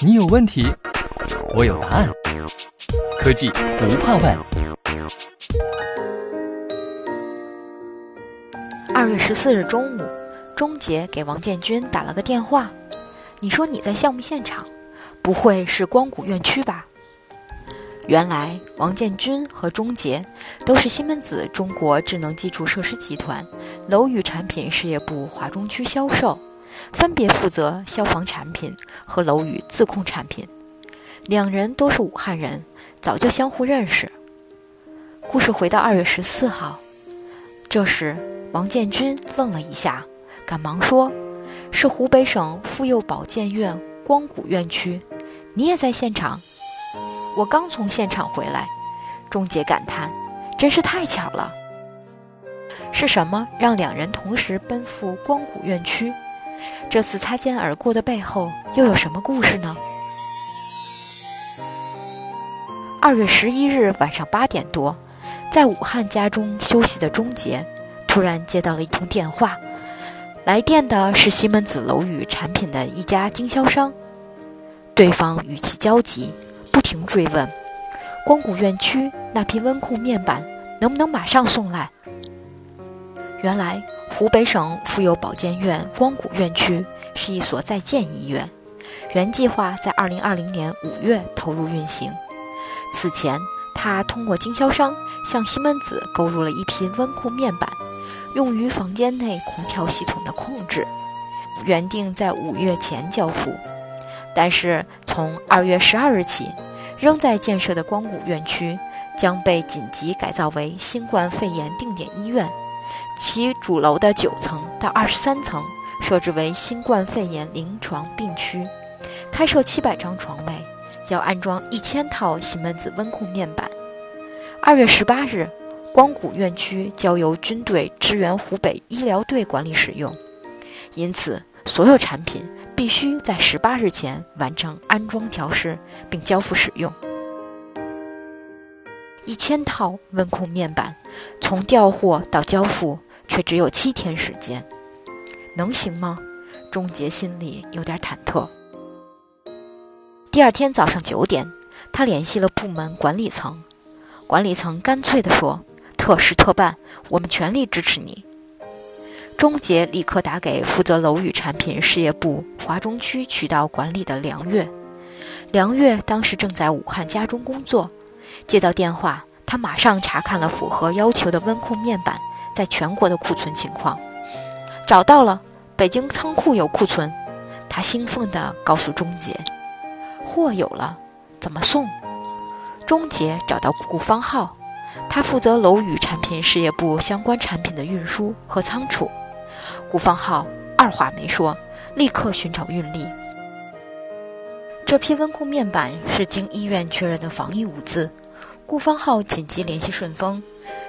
你有问题，我有答案。科技不怕问。二月十四日中午，钟杰给王建军打了个电话。你说你在项目现场，不会是光谷院区吧？原来王建军和钟杰都是西门子中国智能基础设施集团楼宇产品事业部华中区销售。分别负责消防产品和楼宇自控产品，两人都是武汉人，早就相互认识。故事回到二月十四号，这时王建军愣了一下，赶忙说：“是湖北省妇幼保健院光谷院区，你也在现场？”我刚从现场回来，钟姐感叹：“真是太巧了。”是什么让两人同时奔赴光谷院区？这次擦肩而过的背后又有什么故事呢？二月十一日晚上八点多，在武汉家中休息的钟杰突然接到了一通电话，来电的是西门子楼宇产品的一家经销商。对方语气焦急，不停追问：“光谷院区那批温控面板能不能马上送来？”原来。湖北省妇幼保健院光谷院区是一所在建医院，原计划在二零二零年五月投入运行。此前，他通过经销商向西门子购入了一批温控面板，用于房间内空调系统的控制，原定在五月前交付。但是，从二月十二日起，仍在建设的光谷院区将被紧急改造为新冠肺炎定点医院。其主楼的九层到二十三层设置为新冠肺炎临床病区，开设七百张床位，要安装一千套西门子温控面板。二月十八日，光谷院区交由军队支援湖北医疗队管理使用，因此所有产品必须在十八日前完成安装调试并交付使用。一千套温控面板，从调货到交付。却只有七天时间，能行吗？钟杰心里有点忐忑。第二天早上九点，他联系了部门管理层，管理层干脆地说：“特事特办，我们全力支持你。”钟杰立刻打给负责楼宇产品事业部华中区渠道管理的梁月，梁月当时正在武汉家中工作，接到电话，他马上查看了符合要求的温控面板。在全国的库存情况，找到了，北京仓库有库存。他兴奋地告诉钟杰：“货有了，怎么送？”钟杰找到顾方浩，他负责楼宇产品事业部相关产品的运输和仓储。顾方浩二话没说，立刻寻找运力。这批温控面板是经医院确认的防疫物资。顾方浩紧急联系顺丰。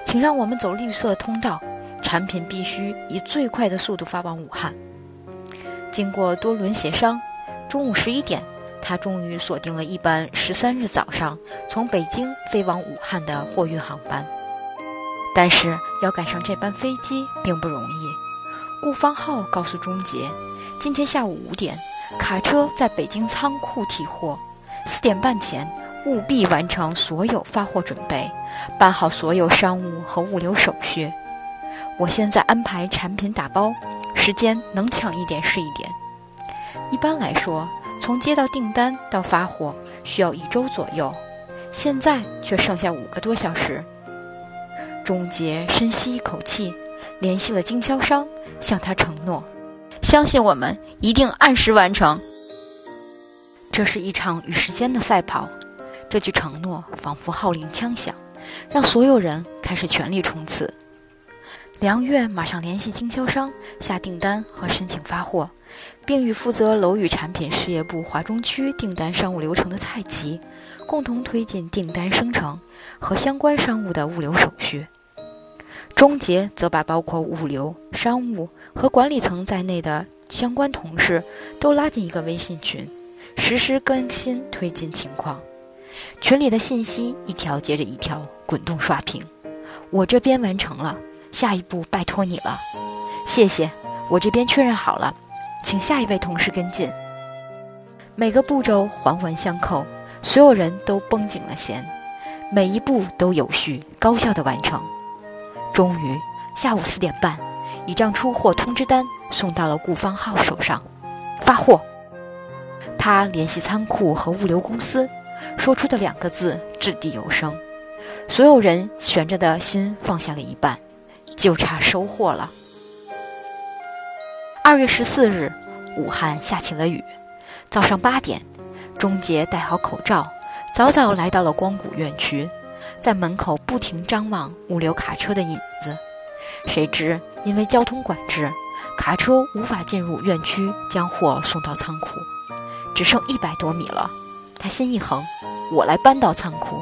请让我们走绿色通道，产品必须以最快的速度发往武汉。经过多轮协商，中午十一点，他终于锁定了一班十三日早上从北京飞往武汉的货运航班。但是要赶上这班飞机并不容易。顾方浩告诉钟杰，今天下午五点，卡车在北京仓库提货，四点半前务必完成所有发货准备。办好所有商务和物流手续，我现在安排产品打包，时间能抢一点是一点。一般来说，从接到订单到发货需要一周左右，现在却剩下五个多小时。钟杰深吸一口气，联系了经销商，向他承诺：“相信我们一定按时完成。”这是一场与时间的赛跑，这句承诺仿佛号令枪响。让所有人开始全力冲刺。梁月马上联系经销商下订单和申请发货，并与负责楼宇产品事业部华中区订单商务流程的蔡奇共同推进订单生成和相关商务的物流手续。钟杰则把包括物流、商务和管理层在内的相关同事都拉进一个微信群，实时更新推进情况。群里的信息一条接着一条滚动刷屏，我这边完成了，下一步拜托你了，谢谢，我这边确认好了，请下一位同事跟进。每个步骤环环相扣，所有人都绷紧了弦，每一步都有序、高效地完成。终于，下午四点半，一张出货通知单送到了顾方浩手上，发货。他联系仓库和物流公司，说出的两个字掷地有声，所有人悬着的心放下了一半，就差收获了。二月十四日，武汉下起了雨。早上八点，钟杰戴好口罩，早早来到了光谷院区，在门口不停张望物流卡车的影子。谁知因为交通管制，卡车无法进入院区将货送到仓库，只剩一百多米了。他心一横，我来搬到仓库。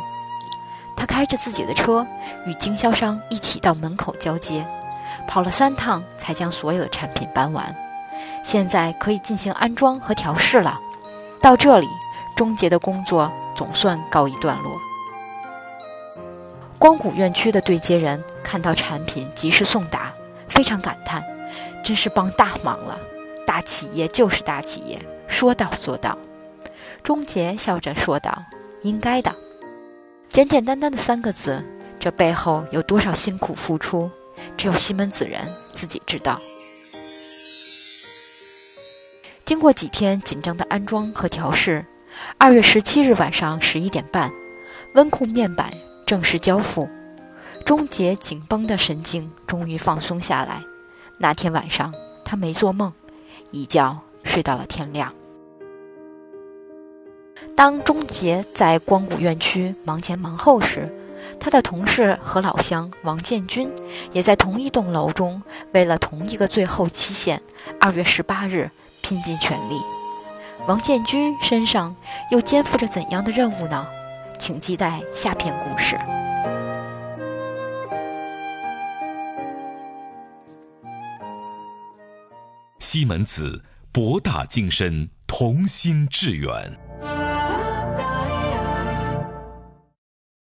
他开着自己的车，与经销商一起到门口交接，跑了三趟才将所有的产品搬完。现在可以进行安装和调试了。到这里，终结的工作总算告一段落。光谷院区的对接人看到产品及时送达，非常感叹：“真是帮大忙了！大企业就是大企业，说到做到。”钟杰笑着说道：“应该的。”简简单单的三个字，这背后有多少辛苦付出，只有西门子人自己知道。经过几天紧张的安装和调试，二月十七日晚上十一点半，温控面板正式交付。钟杰紧绷的神经终于放松下来。那天晚上，他没做梦，一觉睡到了天亮。当钟杰在光谷院区忙前忙后时，他的同事和老乡王建军也在同一栋楼中，为了同一个最后期限——二月十八日。拼尽全力，王建军身上又肩负着怎样的任务呢？请期待下篇故事。西门子，博大精深，同心致远。